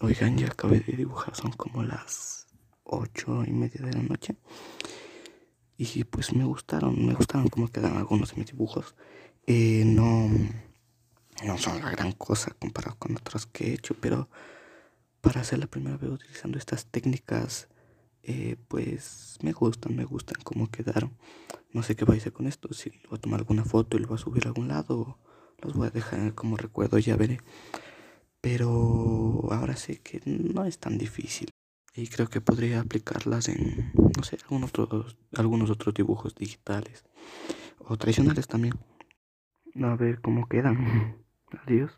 Oigan, ya acabé de dibujar, son como las ocho y media de la noche. Y pues me gustaron, me gustaron como quedan algunos de mis dibujos. Eh, no, no son la gran cosa comparado con otros que he hecho, pero para hacer la primera vez utilizando estas técnicas, eh, pues me gustan, me gustan cómo quedaron. No sé qué voy a hacer con esto, si voy a tomar alguna foto y lo voy a subir a algún lado, los voy a dejar como recuerdo, ya veré. Pero ahora sé que no es tan difícil y creo que podría aplicarlas en, no sé, algunos otros, algunos otros dibujos digitales o tradicionales también. A ver cómo quedan. Adiós.